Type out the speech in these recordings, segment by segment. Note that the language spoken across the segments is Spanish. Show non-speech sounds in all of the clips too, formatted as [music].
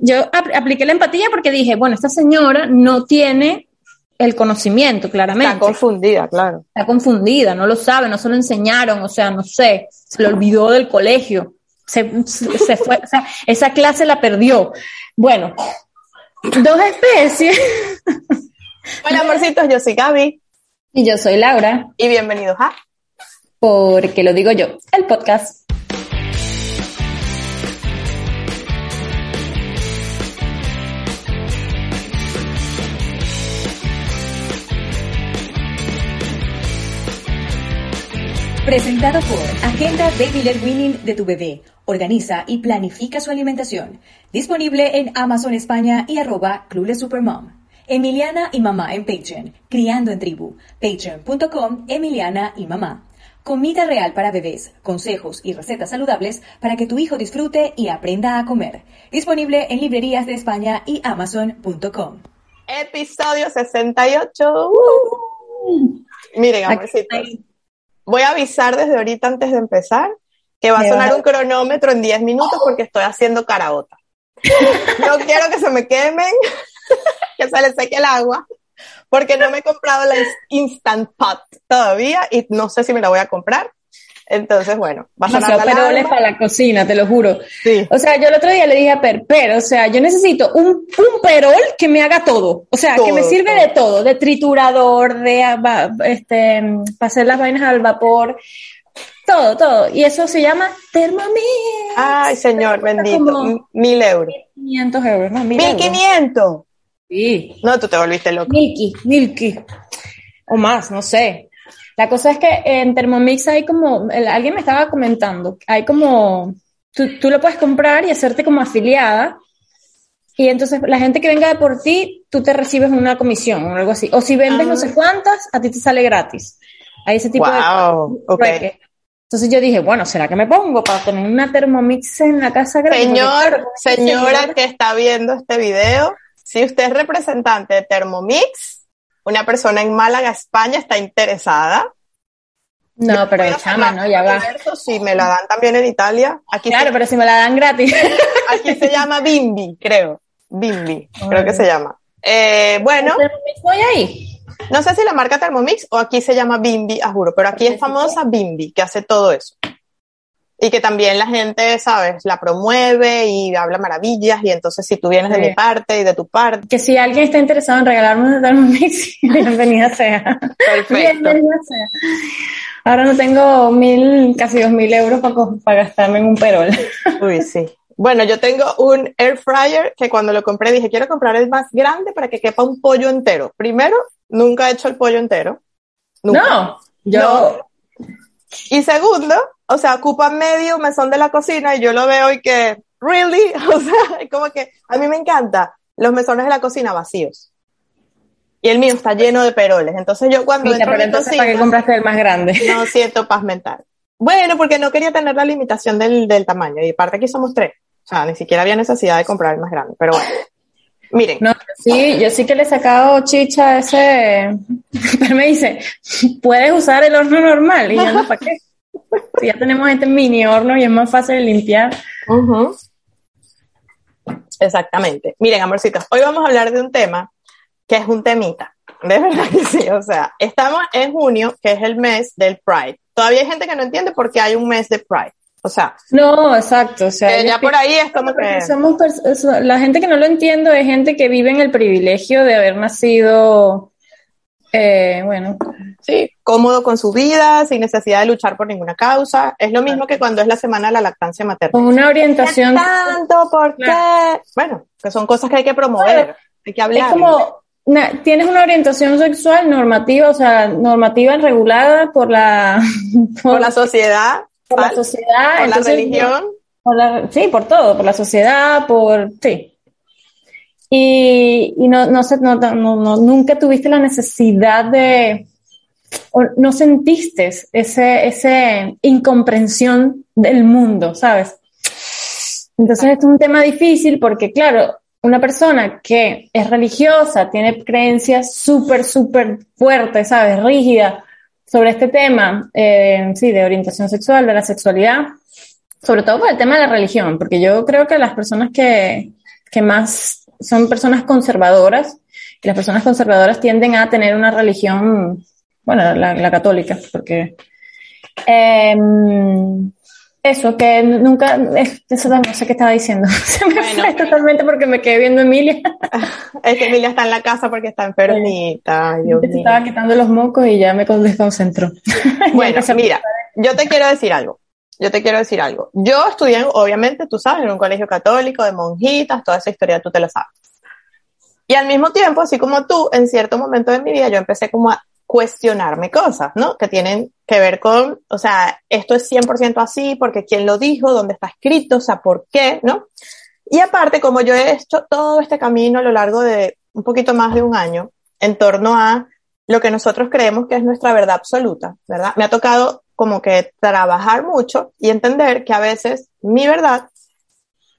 Yo apliqué la empatía porque dije, bueno, esta señora no tiene el conocimiento, claramente. Está confundida, claro. Está confundida, no lo sabe, no se lo enseñaron, o sea, no sé, se lo olvidó del colegio, se, se fue, o sea, esa clase la perdió. Bueno, dos especies. Hola, amorcitos, yo soy Gaby. Y yo soy Laura. Y bienvenidos a Porque lo digo yo, el podcast. Presentado por Agenda Baby Led Winning de tu bebé. Organiza y planifica su alimentación. Disponible en Amazon España y arroba Clueless Supermom. Emiliana y Mamá en Patreon. Criando en Tribu. Patreon.com Emiliana y Mamá. Comida real para bebés, consejos y recetas saludables para que tu hijo disfrute y aprenda a comer. Disponible en librerías de España y Amazon.com. Episodio 68. Uh. Miren, amorcitos. Voy a avisar desde ahorita antes de empezar que va a sonar un cronómetro en 10 minutos porque estoy haciendo caraota. No quiero que se me quemen, [laughs] que se les seque el agua, porque no me he comprado la Instant Pot todavía y no sé si me la voy a comprar. Entonces, bueno, va a la peroles para la cocina, te lo juro. Sí. O sea, yo el otro día le dije a Per, pero, o sea, yo necesito un, un perol que me haga todo. O sea, que me sirve de todo, de triturador, de, este, para hacer las vainas al vapor, todo, todo. Y eso se llama Thermomix. Ay, señor, bendito. Mil euros. 500 euros, no, mil, quinientos. Sí. No, tú te volviste loco. Milky, Milky. O más, no sé. La cosa es que en Thermomix hay como, alguien me estaba comentando, hay como, tú, tú lo puedes comprar y hacerte como afiliada. Y entonces la gente que venga de por ti, tú te recibes una comisión o algo así. O si vendes no sé ah. cuántas, a ti te sale gratis. Hay ese tipo wow, de... Okay. Entonces yo dije, bueno, ¿será que me pongo para tener una Thermomix en la casa grande? Señor, señora que está viendo este video, si usted es representante de Thermomix, una persona en Málaga, España, está interesada. No, pero chama, ¿no? Ya va. Si me la dan también en Italia. Aquí claro, pero si me la dan gratis. [laughs] Aquí se llama Bimbi, creo. Bimbi, creo que se llama. Eh, bueno. Voy ahí. No sé si la marca Thermomix o aquí se llama Bimbi, a juro, pero aquí es famosa Bimbi, que hace todo eso y que también la gente, ¿sabes?, la promueve y habla maravillas y entonces si tú vienes de mi parte y de tu parte. Que si alguien está interesado en regalarme un Thermomix, [laughs] bienvenida sea. Perfecto. Bienvenida sea. Ahora no tengo mil, casi dos mil euros para, para gastarme en un perol. [laughs] Uy, sí. Bueno, yo tengo un air fryer que cuando lo compré dije, quiero comprar el más grande para que quepa un pollo entero. Primero, nunca he hecho el pollo entero. No, yo... Y segundo, o sea, ocupa medio mesón de la cocina y yo lo veo y que, really, [laughs] o sea, es como que a mí me encanta los mesones de la cocina vacíos. Y el mío está lleno de peroles. Entonces yo cuando Mira, pero entonces ¿para qué compraste el más grande? No [laughs] siento paz mental. Bueno, porque no quería tener la limitación del, del tamaño. Y aparte aquí somos tres. O sea, ni siquiera había necesidad de comprar el más grande. Pero bueno. Miren. No, sí, yo sí que le he sacado chicha a ese. [laughs] Pero me dice, puedes usar el horno normal. Y yo no, ¿para qué? Ya tenemos este mini horno y es más fácil de limpiar. Exactamente. Miren, amorcitos, hoy vamos a hablar de un tema que es un temita. De verdad que sí. O sea, estamos en junio, que es el mes del Pride. Todavía hay gente que no entiende por qué hay un mes de Pride. O sea, no, exacto. O sea, ya por ahí es como que. Somos la gente que no lo entiende es gente que vive en el privilegio de haber nacido eh, bueno. Sí, cómodo con su vida, sin necesidad de luchar por ninguna causa. Es lo mismo que cuando es la semana de la lactancia materna. Con una orientación. tanto? ¿Por qué? Bueno, que son cosas que hay que promover, hay que hablar. Es como, tienes una orientación sexual normativa, o sea, normativa regulada por la... [laughs] Por, la sociedad. Por la sociedad. Por la religión. sí, por todo, por la sociedad, por... Sí. Y, y no, no, no, no, nunca tuviste la necesidad de, o no sentiste ese, ese incomprensión del mundo, ¿sabes? Entonces es un tema difícil porque, claro, una persona que es religiosa, tiene creencias súper, súper fuertes, ¿sabes? Rígida sobre este tema, eh, sí, de orientación sexual, de la sexualidad, sobre todo por el tema de la religión, porque yo creo que las personas que, que más son personas conservadoras, y las personas conservadoras tienden a tener una religión, bueno, la, católica, porque em, eso, que nunca, eso no sé qué estaba diciendo, [laughs] se me fue totalmente porque me quedé viendo a Emilia. [laughs] es que Emilia está en la casa porque está enfermita. Yo estaba quitando los mocos y ya me desconcentró. [laughs] Bueno, mira, yo te quiero decir algo yo te quiero decir algo. Yo estudié, obviamente, tú sabes, en un colegio católico de monjitas, toda esa historia tú te la sabes. Y al mismo tiempo, así como tú, en cierto momento de mi vida, yo empecé como a cuestionarme cosas, ¿no? Que tienen que ver con, o sea, esto es 100% así, porque quién lo dijo, dónde está escrito, o sea, por qué, ¿no? Y aparte, como yo he hecho todo este camino a lo largo de un poquito más de un año, en torno a lo que nosotros creemos que es nuestra verdad absoluta, ¿verdad? Me ha tocado como que trabajar mucho y entender que a veces mi verdad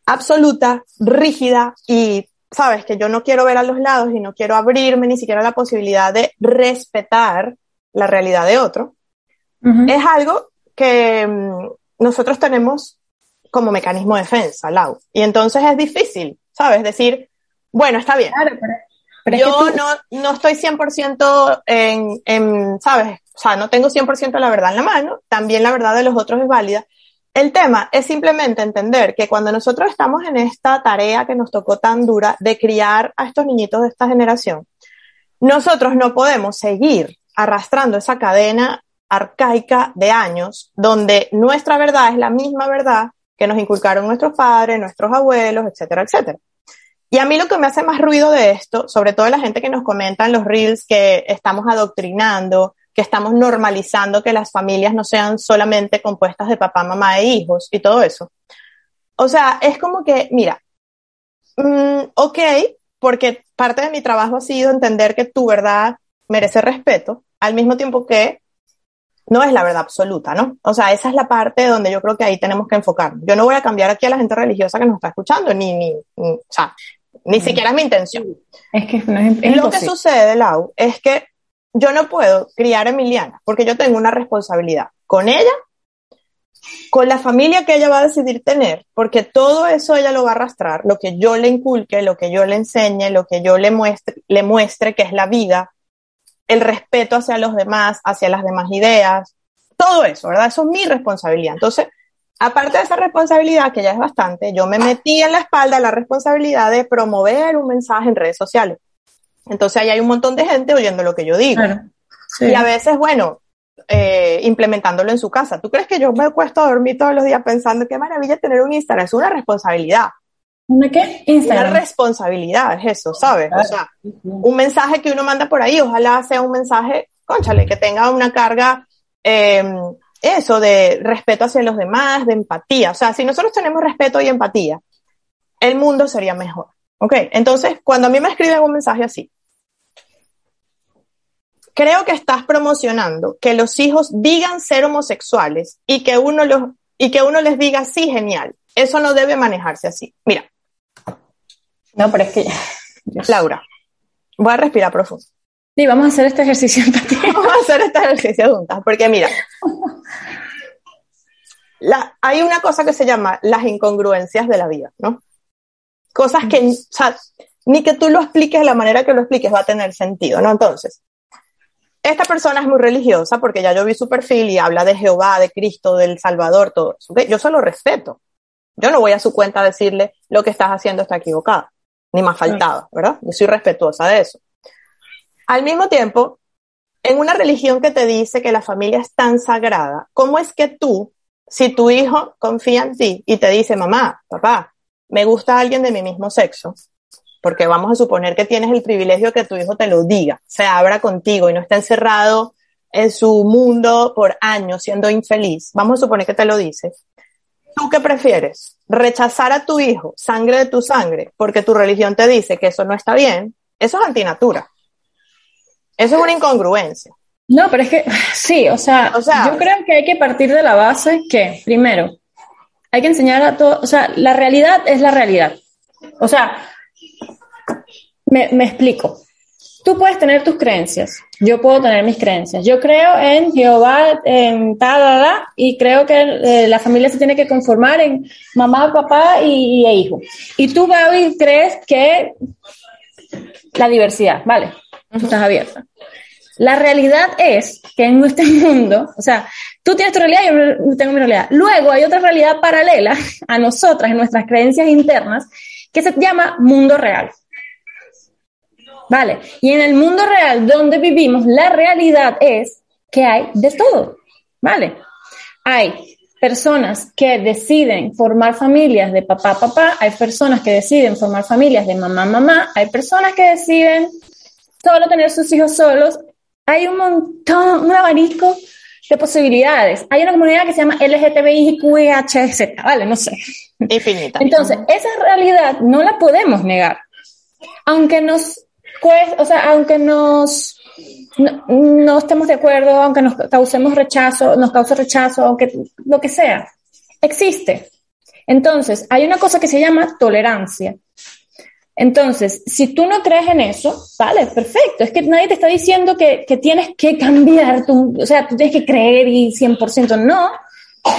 absoluta, rígida y sabes que yo no quiero ver a los lados y no quiero abrirme ni siquiera la posibilidad de respetar la realidad de otro, es algo que mm, nosotros tenemos como mecanismo de defensa, Lau. Y entonces es difícil, ¿sabes? Decir, bueno, está bien. Yo no, no estoy 100% en, en, ¿sabes? o sea, no tengo 100% la verdad en la mano, también la verdad de los otros es válida. El tema es simplemente entender que cuando nosotros estamos en esta tarea que nos tocó tan dura de criar a estos niñitos de esta generación, nosotros no podemos seguir arrastrando esa cadena arcaica de años donde nuestra verdad es la misma verdad que nos inculcaron nuestros padres, nuestros abuelos, etcétera, etcétera. Y a mí lo que me hace más ruido de esto, sobre todo la gente que nos comenta en los reels que estamos adoctrinando, que estamos normalizando que las familias no sean solamente compuestas de papá, mamá e hijos y todo eso. O sea, es como que, mira, mm, ok, porque parte de mi trabajo ha sido entender que tu verdad merece respeto, al mismo tiempo que no es la verdad absoluta, ¿no? O sea, esa es la parte donde yo creo que ahí tenemos que enfocar. Yo no voy a cambiar aquí a la gente religiosa que nos está escuchando, ni, ni, o sea, ni siquiera es mi intención. Es que no es, Lo que sucede, Lau, es que yo no puedo criar a Emiliana porque yo tengo una responsabilidad con ella, con la familia que ella va a decidir tener, porque todo eso ella lo va a arrastrar, lo que yo le inculque, lo que yo le enseñe, lo que yo le muestre, le muestre que es la vida, el respeto hacia los demás, hacia las demás ideas, todo eso, ¿verdad? Eso es mi responsabilidad. Entonces, aparte de esa responsabilidad, que ya es bastante, yo me metí en la espalda la responsabilidad de promover un mensaje en redes sociales. Entonces ahí hay un montón de gente oyendo lo que yo digo. Y a veces, bueno, eh, implementándolo en su casa. ¿Tú crees que yo me cuesto a dormir todos los días pensando qué maravilla tener un Instagram? Es una responsabilidad. ¿Una qué? Instagram. Una responsabilidad, es eso, ¿sabes? O sea, un mensaje que uno manda por ahí, ojalá sea un mensaje, conchale, que tenga una carga, eh, eso, de respeto hacia los demás, de empatía. O sea, si nosotros tenemos respeto y empatía, el mundo sería mejor. ¿Ok? Entonces, cuando a mí me escriben un mensaje así, creo que estás promocionando que los hijos digan ser homosexuales y que uno los y que uno les diga sí, genial. Eso no debe manejarse así. Mira. No, pero es que [laughs] Laura, voy a respirar profundo. Sí, vamos a hacer este ejercicio [laughs] Vamos a hacer este ejercicio juntas, porque mira, hay una cosa que se llama las incongruencias de la vida, ¿no? Cosas que, o sea, ni que tú lo expliques de la manera que lo expliques va a tener sentido, ¿no? Entonces, esta persona es muy religiosa porque ya yo vi su perfil y habla de Jehová, de Cristo, del Salvador, todo eso. Yo solo respeto. Yo no voy a su cuenta a decirle lo que estás haciendo está equivocado, ni más faltaba, ¿verdad? Yo soy respetuosa de eso. Al mismo tiempo, en una religión que te dice que la familia es tan sagrada, ¿cómo es que tú, si tu hijo confía en ti y te dice, mamá, papá, me gusta alguien de mi mismo sexo, porque vamos a suponer que tienes el privilegio que tu hijo te lo diga, se abra contigo y no está encerrado en su mundo por años siendo infeliz, vamos a suponer que te lo dice. ¿Tú qué prefieres? ¿Rechazar a tu hijo, sangre de tu sangre, porque tu religión te dice que eso no está bien? Eso es antinatura. Eso es una incongruencia. No, pero es que sí, o sea, o sea, yo creo que hay que partir de la base que, primero, hay que enseñar a todo, o sea, la realidad es la realidad. O sea, me, me explico. Tú puedes tener tus creencias, yo puedo tener mis creencias. Yo creo en Jehová, en tal, y creo que eh, la familia se tiene que conformar en mamá, papá y, e hijo. Y tú, Gaby, crees que la diversidad, vale, estás abierta. La realidad es que en este mundo, o sea, tú tienes tu realidad y yo tengo mi realidad. Luego hay otra realidad paralela a nosotras, en nuestras creencias internas, que se llama mundo real. ¿Vale? Y en el mundo real donde vivimos, la realidad es que hay de todo. ¿Vale? Hay personas que deciden formar familias de papá papá, hay personas que deciden formar familias de mamá mamá, hay personas que deciden solo tener sus hijos solos, hay un montón, un abanico de posibilidades. Hay una comunidad que se llama LGTBIQHZ, ¿vale? No sé. Infinita. Entonces, esa realidad no la podemos negar. Aunque nos pues, o sea, aunque nos no, estemos de acuerdo, aunque nos causemos rechazo, nos cause rechazo, aunque lo que sea, existe. Entonces, hay una cosa que se llama tolerancia. Entonces, si tú no crees en eso, vale, perfecto. Es que nadie te está diciendo que, que tienes que [laughs] cambiar, tu, o sea, tú tienes que creer y 100%. No,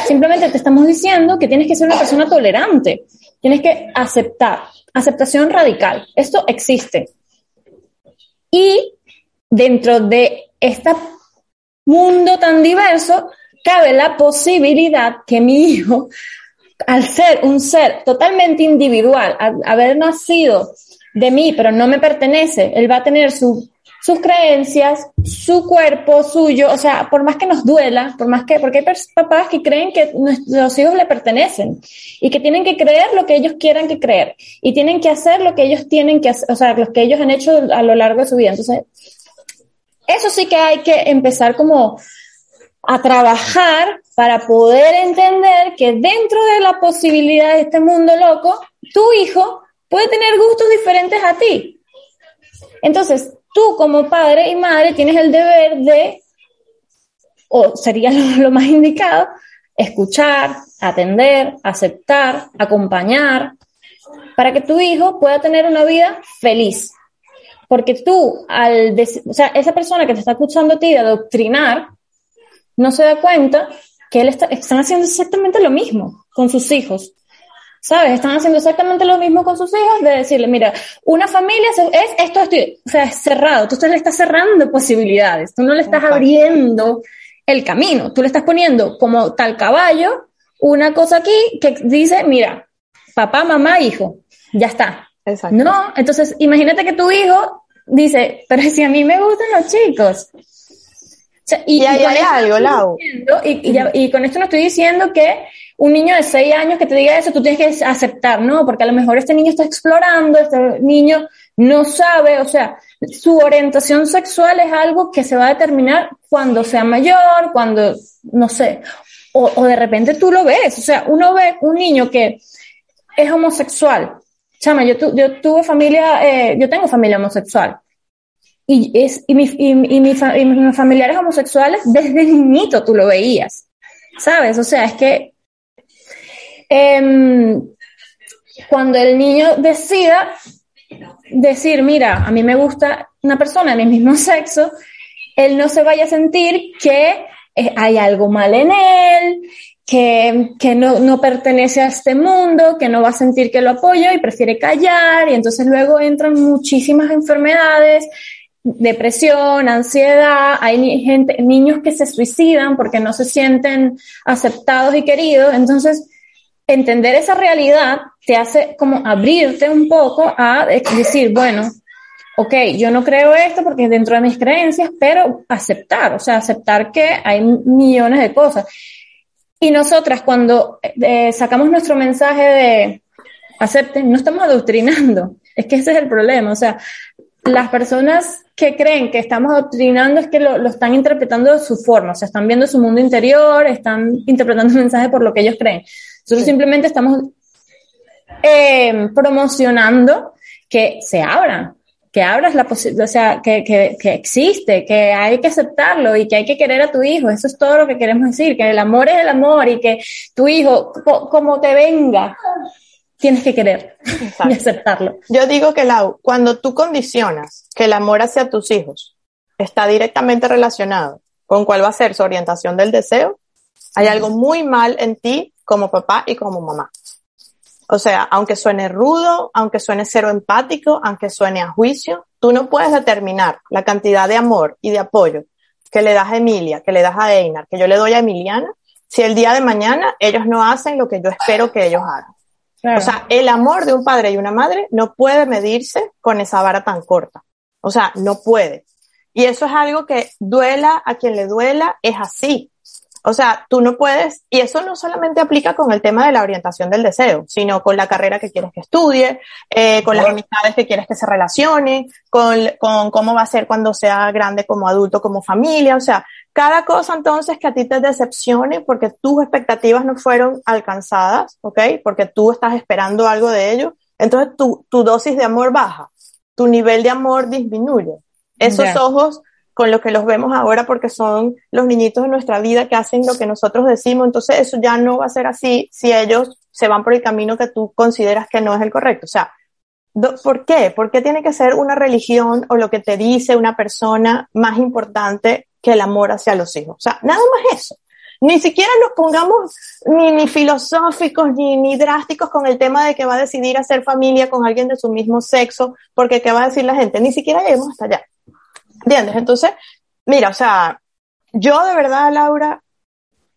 simplemente te estamos diciendo que tienes que ser una persona tolerante. Tienes que aceptar. Aceptación radical. Esto existe. Y dentro de este mundo tan diverso, cabe la posibilidad que mi hijo, al ser un ser totalmente individual, al haber nacido de mí, pero no me pertenece, él va a tener su sus creencias, su cuerpo suyo, o sea, por más que nos duela, por más que, porque hay papás que creen que los hijos le pertenecen y que tienen que creer lo que ellos quieran que creer y tienen que hacer lo que ellos tienen que hacer, o sea, lo que ellos han hecho a lo largo de su vida. Entonces, eso sí que hay que empezar como a trabajar para poder entender que dentro de la posibilidad de este mundo loco, tu hijo puede tener gustos diferentes a ti. Entonces, tú como padre y madre tienes el deber de, o sería [laughs] lo, más indicado, escuchar, atender, aceptar, acompañar, para que tu hijo pueda tener una vida feliz. Porque tú, al, o sea, esa persona que te está escuchando a ti de adoctrinar, no se da cuenta que él está, están haciendo exactamente lo mismo con sus hijos. ¿sabes? Están haciendo exactamente lo mismo con sus hijos, de decirle, mira, una familia es esto, esto, o sea, es cerrado, tú le estás cerrando posibilidades, tú no le estás abriendo el camino, tú le estás poniendo como tal caballo una cosa aquí que dice, mira, papá, mamá, hijo, ya está. Exacto. No, entonces imagínate que tu hijo dice, pero si a mí me gustan los chicos. Y, hay, algo, Lau. y, y, con esto no estoy diciendo que un niño de 6 años que te diga eso, tú tienes que aceptar, ¿no? Porque a lo mejor este niño está explorando, este niño no sabe, o sea, su orientación sexual es algo que se va a determinar cuando sea mayor, cuando, no sé, o, de repente tú lo ves, o sea, uno ve un niño que es homosexual. Chama, yo, yo tuve familia, eh, yo tengo familia homosexual. Y, es, y, mi, y, y mis familiares homosexuales, desde niñito tú lo veías. ¿Sabes? O sea, es que Em, cuando el niño decida decir, mira, a mí me gusta una persona de mi mismo [laughs] sexo, él no se vaya a sentir que eh, hay algo mal en él, que, que no, no, pertenece a este mundo, que no va a sentir que lo apoyo y prefiere callar y entonces luego entran muchísimas enfermedades, depresión, ansiedad, hay gente, niños que se suicidan porque no se sienten aceptados y queridos, entonces entender esa realidad te hace como abrirte un poco a decir, bueno, ok, yo no creo esto porque dentro de mis creencias, pero aceptar, o sea, aceptar que hay millones de cosas. Y nosotras cuando eh, sacamos nuestro mensaje de acepten, no estamos adoctrinando, es que ese es el problema, o sea, las personas que creen que estamos adoctrinando es que lo, lo, están interpretando de su forma, o sea, están viendo su mundo interior, están interpretando [laughs] el mensaje por lo que ellos creen. Nosotros simplemente estamos eh, promocionando que se abran, que abras la posibilidad, o sea, que, que, que, existe, que hay que aceptarlo y que hay que querer a tu hijo. Eso es todo lo que queremos decir, que el amor es el amor y que tu hijo, como te venga, tienes que querer [laughs] y aceptarlo. Yo digo que, Lau, cuando tú condicionas que el amor hacia tus hijos está directamente relacionado con cuál va a ser su orientación del deseo, hay algo muy mal en ti como papá y como mamá. O sea, aunque suene rudo, aunque suene cero empático, aunque suene a juicio, tú no puedes determinar la cantidad de amor y de apoyo que le das a Emilia, que le das a Einar, que yo le doy a Emiliana, si el día de mañana ellos no hacen lo que yo espero que ellos hagan. O sea, el amor de un padre y una madre no puede medirse con esa vara tan corta. O sea, no puede. Y eso es algo que duela a quien le duela, es así. O sea, tú no puedes, y eso no solamente aplica con el tema de la orientación del deseo, sino con la carrera que quieres que estudie, eh, con las amistades que quieres que se relacione, con, con cómo va a ser cuando sea grande como adulto, como familia. O sea, cada cosa entonces que a ti te decepcione porque tus expectativas no fueron alcanzadas, ¿ok? Porque tú estás esperando algo de ello, entonces tu, tu dosis de amor baja, tu nivel de amor disminuye. Esos ojos con lo que los vemos ahora porque son los niñitos de nuestra vida que hacen lo que nosotros decimos, entonces eso ya no va a ser así si ellos se van por el camino que tú consideras que no es el correcto. O sea, ¿por qué? ¿Por qué tiene que ser una religión o lo que te dice una persona más importante que el amor hacia los hijos? O sea, nada más eso. Ni siquiera nos pongamos ni, ni filosóficos ni, ni drásticos con el tema de que va a decidir hacer familia con alguien de su mismo sexo, porque qué va a decir la gente. Ni siquiera lleguemos hasta allá. ¿Entiendes? Entonces, mira, o sea, yo de verdad, Laura,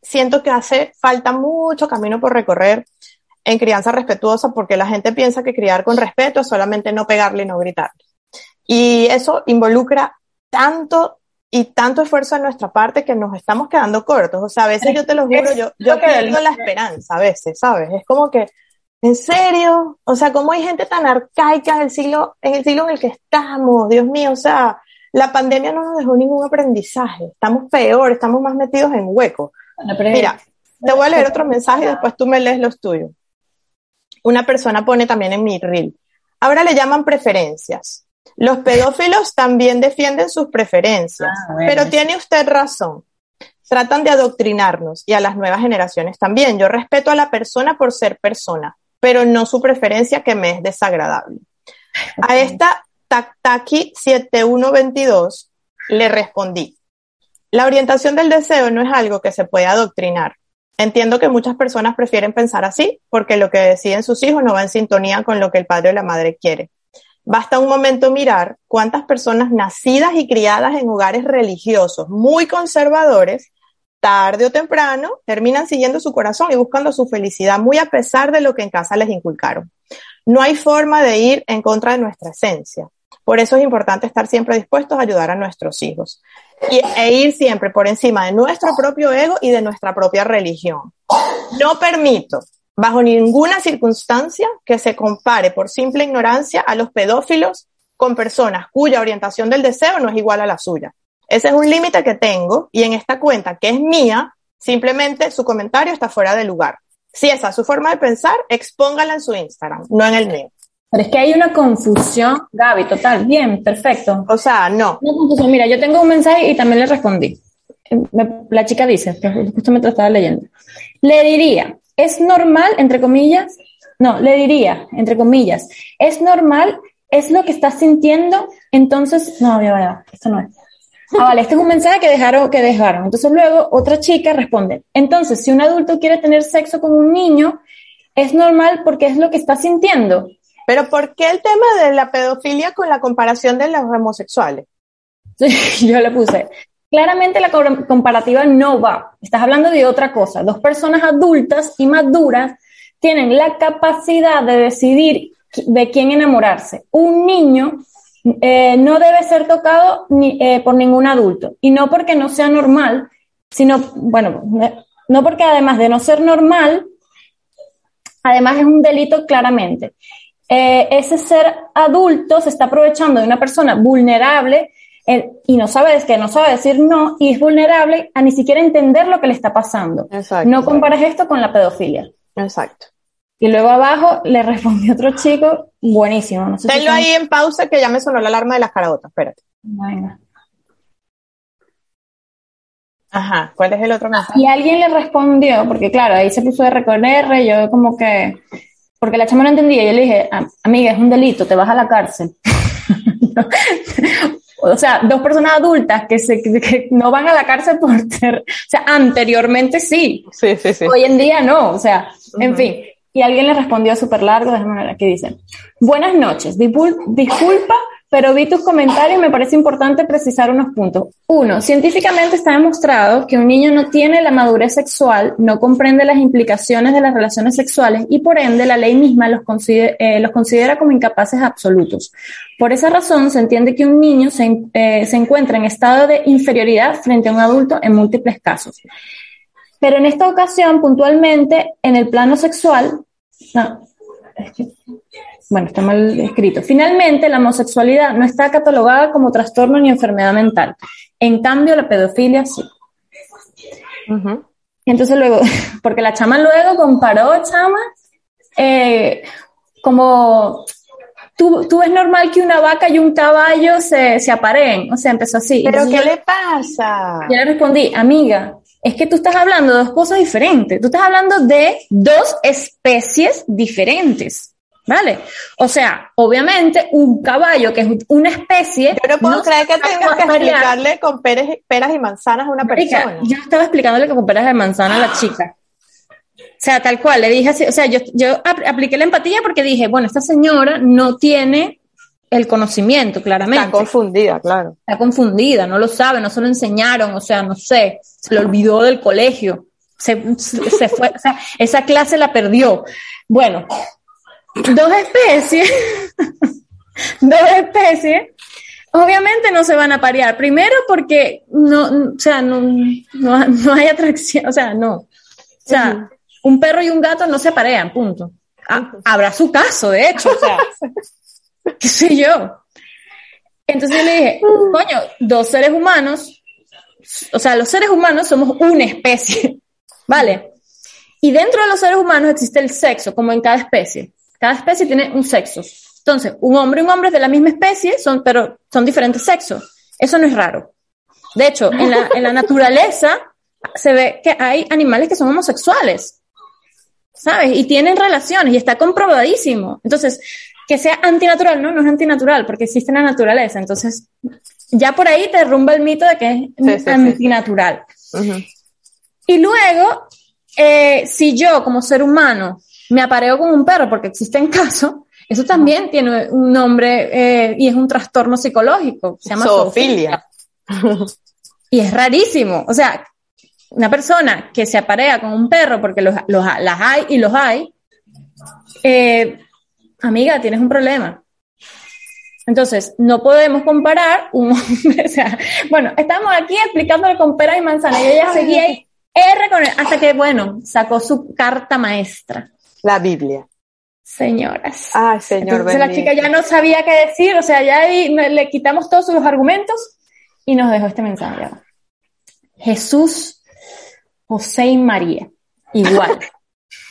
siento que hace falta mucho camino por recorrer en crianza respetuosa porque la gente piensa que criar con respeto es solamente no pegarle y no gritarle. Y eso involucra tanto y tanto esfuerzo en nuestra parte que nos estamos quedando cortos. O sea, a veces yo te lo juro, yo, yo pierdo la esperanza a veces, ¿sabes? Es como que, ¿en serio? O sea, ¿cómo hay gente tan arcaica en el siglo, en el siglo en el que estamos? Dios mío, o sea, la pandemia no nos dejó ningún aprendizaje. Estamos peor, estamos más metidos en huecos. Mira, te voy a leer otro mensaje y después tú me lees los tuyos. Una persona pone también en mi reel. Ahora le llaman preferencias. Los pedófilos también defienden sus preferencias, ah, pero tiene usted razón. Tratan de adoctrinarnos y a las nuevas generaciones también. Yo respeto a la persona por ser persona, pero no su preferencia que me es desagradable. A esta Taki 7122 le respondí, la orientación del deseo no es algo que se puede adoctrinar. Entiendo que muchas personas prefieren pensar así porque lo que deciden sus hijos no va en sintonía con lo que el padre o la madre quiere. Basta un momento mirar cuántas personas nacidas y criadas en hogares religiosos muy conservadores, tarde o temprano, terminan siguiendo su corazón y buscando su felicidad muy a pesar de lo que en casa les inculcaron. No hay forma de ir en contra de nuestra esencia. Por eso es importante estar siempre dispuestos a ayudar a nuestros hijos y, e ir siempre por encima de nuestro propio ego y de nuestra propia religión. No permito, bajo ninguna circunstancia, que se compare por simple ignorancia a los pedófilos con personas cuya orientación del deseo no es igual a la suya. Ese es un límite que tengo y en esta cuenta, que es mía, simplemente su comentario está fuera de lugar. Si esa es su forma de pensar, expóngala en su Instagram, no en el mío. Pero es que hay una confusión, Gaby, total. Bien, perfecto. O sea, no. Mira, yo tengo un mensaje y también le respondí. La chica dice, justamente lo estaba leyendo. Le diría, es normal, entre comillas, no, le diría, entre comillas, es normal, es lo que estás sintiendo, entonces, no, ya va, esto no es. Ah, vale, este es un mensaje que dejaron, que dejaron. Entonces luego otra chica responde, entonces, si un adulto quiere tener sexo con un niño, es normal porque es lo que está sintiendo. Pero ¿por qué el tema de la pedofilia con la comparación de los homosexuales? [laughs] yo le puse. Claramente la comparativa no va. Estás hablando de otra cosa. Dos personas adultas y maduras tienen la capacidad de decidir de quién enamorarse. Un niño eh, no debe ser tocado ni, eh, por ningún adulto. Y no porque no sea normal, sino, bueno, no porque además de no ser normal, además es un delito claramente. Eh, ese ser adulto se está aprovechando de una persona vulnerable eh, y no sabe, es que no sabe decir no y es vulnerable a ni siquiera entender lo que le está pasando. no compares esto con la pedofilia. Exacto. Y luego abajo le respondió otro chico, buenísimo. No sé Tenlo ahí en pausa que ya me sonó la alarma de las carabotas, espérate. Venga. Ajá, ¿cuál es el otro mensaje? Y alguien le respondió, porque claro, ahí se puso de recorrer, yo como que, porque la chama no entendía, yo le dije, amiga, es un delito, te vas a la cárcel. [laughs] o sea, dos personas adultas que, se, que no van a la cárcel por ser, o sea, anteriormente sí. Sí, sí, sí. Hoy en día no, o sea, en fin. Y alguien le respondió súper largo, de manera que dice, buenas noches, disculpa pero vi tus comentarios y me parece importante precisar unos puntos. Uno, científicamente está demostrado que un niño no tiene la madurez sexual, no comprende las implicaciones de las relaciones sexuales y por ende la ley misma eh, los considera como incapaces absolutos. Por esa razón se entiende que un niño se, eh, se encuentra en estado de inferioridad frente a un adulto en múltiples casos. Pero en esta ocasión, puntualmente, en el plano sexual, bueno, está mal escrito. Finalmente, la homosexualidad no está catalogada como trastorno ni enfermedad mental. En cambio, la pedofilia sí. Entonces luego, [laughs] porque la chama luego comparó, chama, eh, como tú, tú es normal que una vaca y un caballo se, se apareen. O sea, empezó así. ¿Pero qué le pasa? Yo le respondí, amiga, es que tú estás hablando de dos cosas diferentes. Tú estás hablando de dos especies diferentes. ¿Vale? O sea, obviamente un caballo que es una especie... Yo no puedo creer que tengas que explicarle con peras y manzanas a una persona. Yo estaba explicándole con peras y manzanas a la chica. O sea, tal cual, le dije así, o sea, yo, yo apliqué la empatía porque dije, bueno, esta señora no tiene el conocimiento, claramente. Está confundida, claro. Está confundida, no lo sabe, no se lo enseñaron, o sea, no sé, se lo olvidó del colegio, se, se fue, o sea, esa clase la perdió. Bueno, dos especies, [laughs] dos especies, obviamente no se van a parear. Primero porque no, o sea, no, no, hay atracción, o sea, no. O sea, un perro y un gato no se parean, punto. habrá su caso, de hecho, o sea, [laughs] qué sé yo. Entonces yo le dije, coño, dos seres humanos, o sea, los seres humanos somos una especie, [laughs] ¿vale? Y dentro de los seres humanos existe el sexo, como en cada especie. Cada especie tiene un sexo. Entonces, un hombre y un hombre de la misma especie, son, pero son diferentes sexos. Eso no es raro. De hecho, en la, en la [laughs] naturaleza se ve que hay animales que son homosexuales. ¿Sabes? Y tienen relaciones y está comprobadísimo. Entonces, que sea antinatural, no, no es antinatural porque existe en la naturaleza. Entonces, ya por ahí te derrumba el mito de que es antinatural. Y luego, eh, si yo como ser humano me apareo con un perro porque existen casos, eso también tiene un nombre eh, y es un trastorno psicológico. Se llama zoofilia. y es rarísimo. O sea, una persona que se aparea con un perro porque los, las hay y los hay, eh, amiga, tienes un problema. Entonces, no podemos comparar un hombre, [laughs] o sea, bueno, estamos aquí explicándole con peras y manzanas y ella seguía ahí, R con hasta que, bueno, sacó su carta maestra. La Biblia. Señoras. Ah, señor. Entonces la chica ya no sabía qué decir, o sea, ya le quitamos todos sus argumentos y nos dejó este mensaje. Jesús, José y María, igual.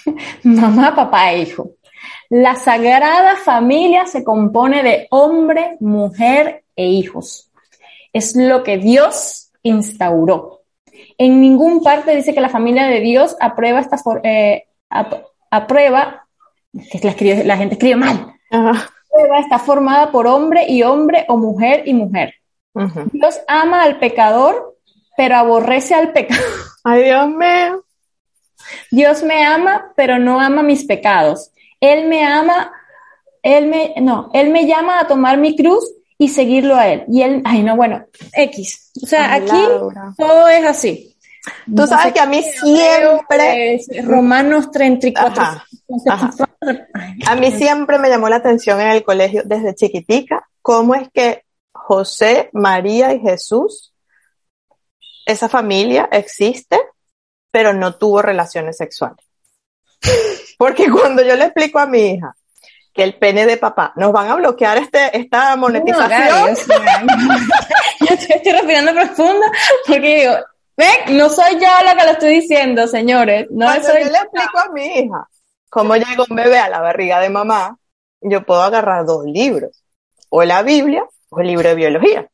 [laughs] Mamá, papá e hijo. La sagrada familia se compone de hombre, mujer e hijos. Es lo que Dios instauró. En ningún parte dice que la familia de Dios aprueba esta, eh, aprueba, que la, gente escribe mal, aprueba está formada por hombre y hombre o mujer y mujer. Dios ama al pecador, pero aborrece al pecador. Ay, Dios mío. Dios me ama, pero no ama mis pecados. Él me ama, él me, no, él me llama a tomar mi cruz y seguirlo a él. Y él, ay, no, bueno, X. O sea, aquí todo es así. Tú sabes que a mí siempre... Romanos 34. A mí siempre me llamó la atención en el colegio desde chiquitica cómo es que José, María y Jesús, esa familia existe, pero no tuvo relaciones sexuales. Porque cuando yo le explico a mi hija que el pene de papá nos van a bloquear este, esta monetización. [laughs] yo estoy respirando profundo porque digo, Ven, no soy yo la que lo estoy diciendo, señores. No Cuando soy yo le explico a mi hija cómo llega un bebé a la barriga de mamá, yo puedo agarrar dos libros, o la Biblia o el libro de biología.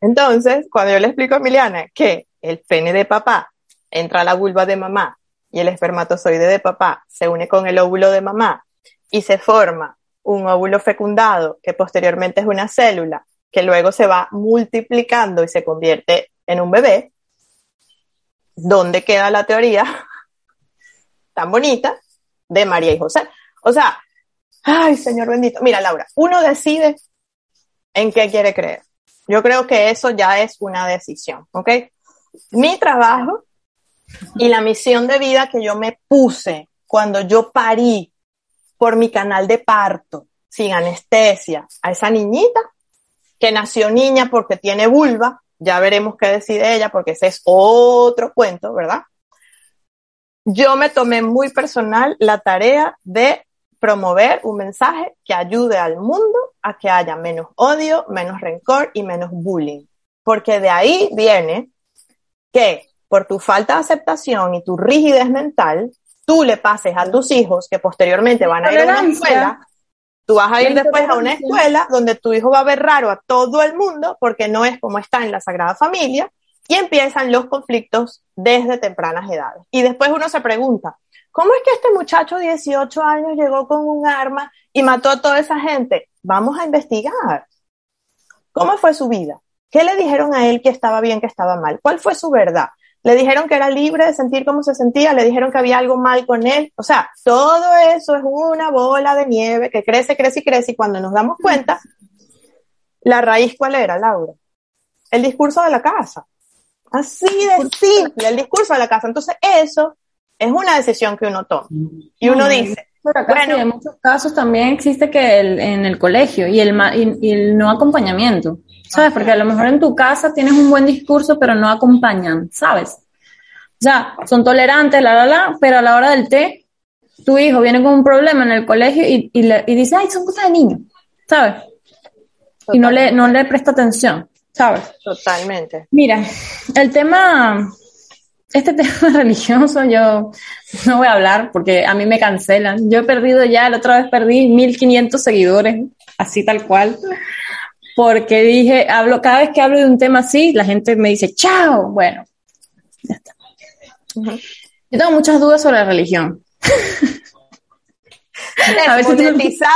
Entonces, cuando yo le explico a Emiliana que el pene de papá entra a la vulva de mamá y el espermatozoide de papá se une con el óvulo de mamá y se forma un óvulo fecundado que posteriormente es una célula que luego se va multiplicando y se convierte en un bebé, ¿dónde queda la teoría [laughs] tan bonita de María y José? O sea, ay, Señor bendito. Mira, Laura, uno decide en qué quiere creer. Yo creo que eso ya es una decisión, ¿ok? Mi trabajo y la misión de vida que yo me puse cuando yo parí por mi canal de parto, sin anestesia, a esa niñita que nació niña porque tiene vulva, ya veremos qué decide ella, porque ese es otro cuento, ¿verdad? Yo me tomé muy personal la tarea de promover un mensaje que ayude al mundo a que haya menos odio, menos rencor y menos bullying. Porque de ahí viene que por tu falta de aceptación y tu rigidez mental, tú le pases a tus hijos que posteriormente van a ir a una escuela, tú vas a ir después a una escuela donde tu hijo va a ver raro a todo el mundo porque no es como está en la Sagrada Familia y empiezan los conflictos desde tempranas edades. Y después uno se pregunta, ¿cómo es que este muchacho de 18 años llegó con un arma y mató a toda esa gente? Vamos a investigar. ¿Cómo fue su vida? ¿Qué le dijeron a él que estaba bien, que estaba mal? ¿Cuál fue su verdad? Le dijeron que era libre de sentir cómo se sentía, le dijeron que había algo mal con él. O sea, todo eso es una bola de nieve que crece, crece y crece y cuando nos damos cuenta, la raíz cuál era, Laura? El discurso de la casa. Así de simple, el discurso de la casa. Entonces eso es una decisión que uno toma. Y uno dice, bueno, en muchos casos también existe que el, en el colegio y el, y, y el no acompañamiento. ¿Sabes? Porque a lo mejor en tu casa tienes un buen discurso, pero no acompañan, ¿sabes? O sea, son tolerantes, la, la, la, pero a la hora del té, tu hijo viene con un problema en el colegio y, y, le, y dice, ay, son cosas de niño, ¿sabes? Y no le, no le presta atención, ¿sabes? Totalmente. Mira, el tema, este [laughs] tema religioso yo no voy a hablar porque a mí me cancelan. Yo he perdido ya, la otra vez perdí 1500 seguidores, así tal cual porque dije, hablo, cada vez que hablo de un tema así, la gente me dice, chao, bueno, ya está. Uh -huh. Yo tengo muchas dudas sobre la religión. a ver si tú... el video. [laughs]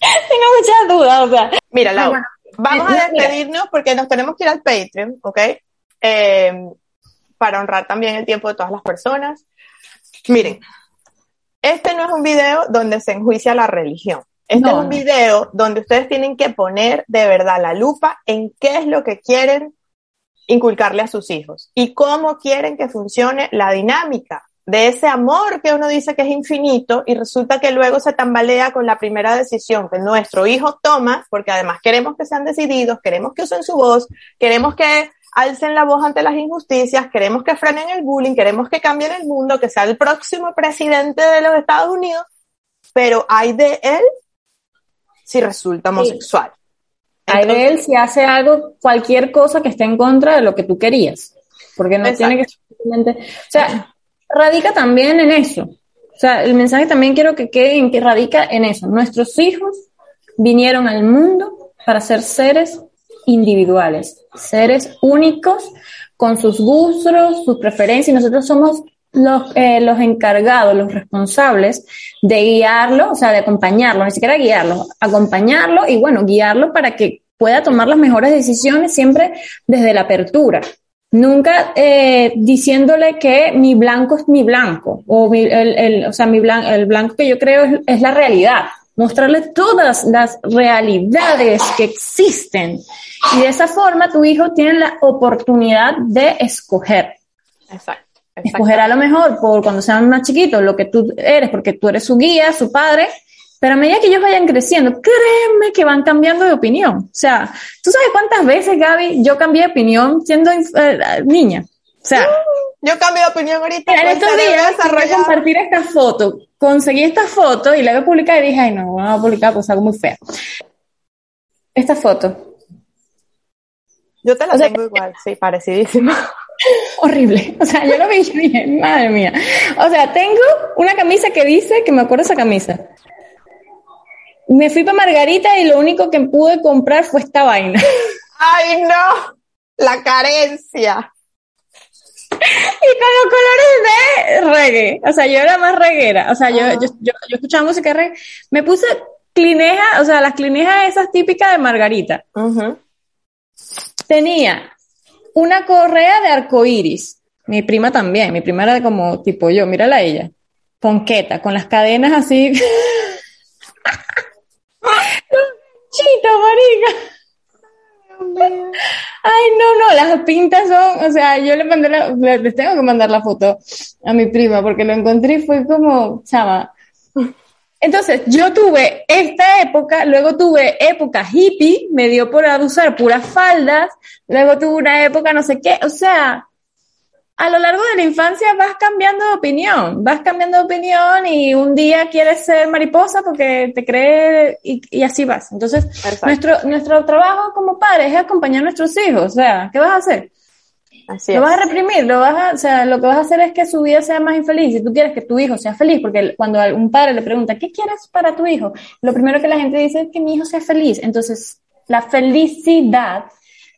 tengo muchas dudas, o sea. Mira, Laura, bueno, vamos a despedirnos porque nos tenemos que ir al Patreon, ¿ok? Eh, para honrar también el tiempo de todas las personas. Miren, este no es un video donde se enjuicia la religión. Este no. es un video donde ustedes tienen que poner de verdad la lupa en qué es lo que quieren inculcarle a sus hijos y cómo quieren que funcione la dinámica de ese amor que uno dice que es infinito y resulta que luego se tambalea con la primera decisión que nuestro hijo toma, porque además queremos que sean decididos, queremos que usen su voz, queremos que alcen la voz ante las injusticias, queremos que frenen el bullying, queremos que cambien el mundo, que sea el próximo presidente de los Estados Unidos, pero hay de él si resulta homosexual. Sí. De él si hace algo, cualquier cosa que esté en contra de lo que tú querías. Porque no exacto. tiene que simplemente. O sea, radica también en eso. O sea, el mensaje también quiero que quede en que radica en eso. Nuestros hijos vinieron al mundo para ser seres individuales, seres únicos, con sus gustos, sus preferencias, y nosotros somos los, eh, los encargados, los responsables de guiarlo, o sea, de acompañarlo, ni siquiera guiarlo, acompañarlo y bueno, guiarlo para que pueda tomar las mejores decisiones siempre desde la apertura. Nunca eh, diciéndole que mi blanco es mi blanco, o, mi, el, el, o sea, mi blanco, el blanco que yo creo es, es la realidad. Mostrarle todas las realidades que existen. Y de esa forma tu hijo tiene la oportunidad de escoger. Exacto escoger a lo mejor por cuando sean más chiquitos lo que tú eres, porque tú eres su guía, su padre, pero a medida que ellos vayan creciendo, créeme que van cambiando de opinión. O sea, ¿tú sabes cuántas veces, Gaby, yo cambié de opinión siendo eh, niña? O sea, yo cambié de opinión ahorita. En estos días voy a compartir esta foto. Conseguí esta foto y la voy a publicar y dije, ay no, vamos a publicar pues algo muy feo. Esta foto. Yo te la tengo igual, sí, parecidísima. Horrible. O sea, yo lo vi y dije, madre mía. O sea, tengo una camisa que dice, que me acuerdo esa camisa. Me fui para Margarita y lo único que pude comprar fue esta vaina. ¡Ay, no! La carencia. [laughs] Y con los colores de reggae. O sea, yo era más reguera. O sea, yo, yo, yo, escuchaba música reggae. Me puse clineja, o sea, las clinejas esas típicas de Margarita. Tenía una correa de arcoíris. Mi prima también. Mi prima era como tipo yo. Mírala a ella. Ponqueta, con las cadenas así. Chito, marica. Ay, no, no, las pintas son, o sea, yo le mandé la, les tengo que mandar la foto a mi prima porque lo encontré y fue como, chama. Entonces, yo tuve esta época, luego tuve época hippie, me dio por usar puras faldas, luego tuve una época no sé qué, o sea, a lo largo de la infancia vas cambiando de opinión, vas cambiando de opinión y un día quieres ser mariposa porque te crees y, así vas. Entonces, nuestro, nuestro trabajo como padres es acompañar a nuestros hijos. O sea, ¿qué vas a hacer? Así lo vas a reprimir, lo vas a, o sea, lo que vas a hacer es que su vida sea más infeliz. Si tú quieres que tu hijo sea feliz, porque cuando un padre le pregunta, ¿qué quieres para tu hijo? Lo primero que la gente dice es que mi hijo sea feliz. Entonces, la felicidad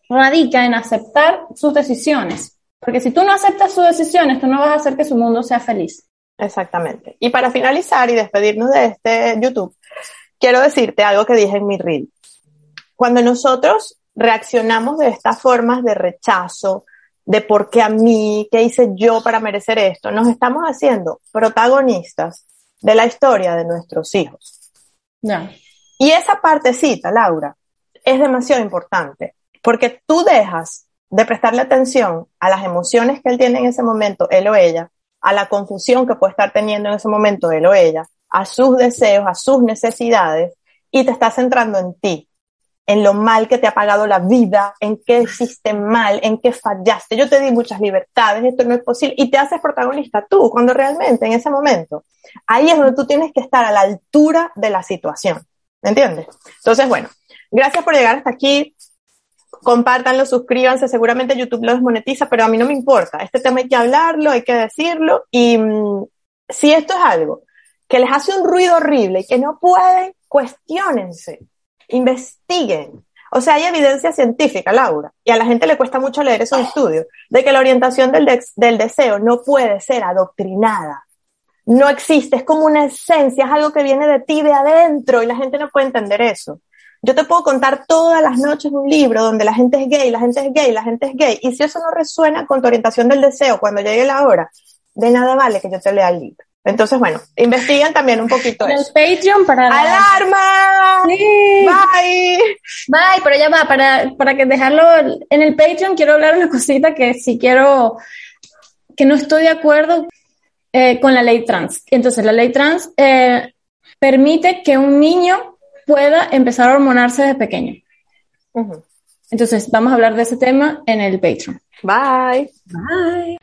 radica en aceptar sus decisiones porque si tú no aceptas sus decisiones, tú no vas a hacer que su mundo sea feliz. Exactamente. Y para finalizar y despedirnos de este YouTube, quiero decirte algo que dije en mi reel. Cuando nosotros reaccionamos de estas formas de rechazo, de por qué a mí, qué hice yo para merecer esto, nos estamos haciendo protagonistas de la historia de nuestros hijos. Y esa partecita, Laura, es demasiado importante, porque tú dejas de prestarle atención a las emociones que él tiene en ese momento, él o ella, a la confusión que puede estar teniendo en ese momento él o ella, a sus deseos, a sus necesidades, y te estás centrando en ti, en lo mal que te ha pagado la vida, en qué hiciste mal, en qué fallaste. Yo te di muchas libertades, esto no es posible, y te haces protagonista tú, cuando realmente en ese momento, ahí es donde tú tienes que estar a la altura de la situación. ¿Me entiendes? Entonces, bueno, gracias por llegar hasta aquí compártanlo, suscríbanse, seguramente YouTube lo desmonetiza, pero a mí no me importa. Este tema hay que hablarlo, hay que decirlo y mm, si esto es algo que les hace un ruido horrible y que no pueden, cuestionense, investiguen. O sea, hay evidencia científica, Laura, y a la gente le cuesta mucho leer esos estudios, de que la orientación del, del deseo no puede ser adoctrinada. No existe, es como una esencia, es algo que viene de ti, de adentro, y la gente no puede entender eso. Yo te puedo contar todas las noches un libro donde la gente es gay, la gente es gay, la gente es gay. Y si eso no resuena con tu orientación del deseo cuando llegue la hora, de nada vale que yo te lea el libro. Entonces, bueno, investiguen también un poquito eso. El Patreon para... ¡Alarma! Sí. Bye. Bye, pero ya va, para, para que dejarlo en el Patreon quiero hablar una cosita que si quiero, que no estoy de acuerdo eh, con la ley trans. Entonces, la ley trans eh, permite que un niño pueda empezar a hormonarse desde pequeño. Entonces, vamos a hablar de ese tema en el Patreon. Bye. Bye.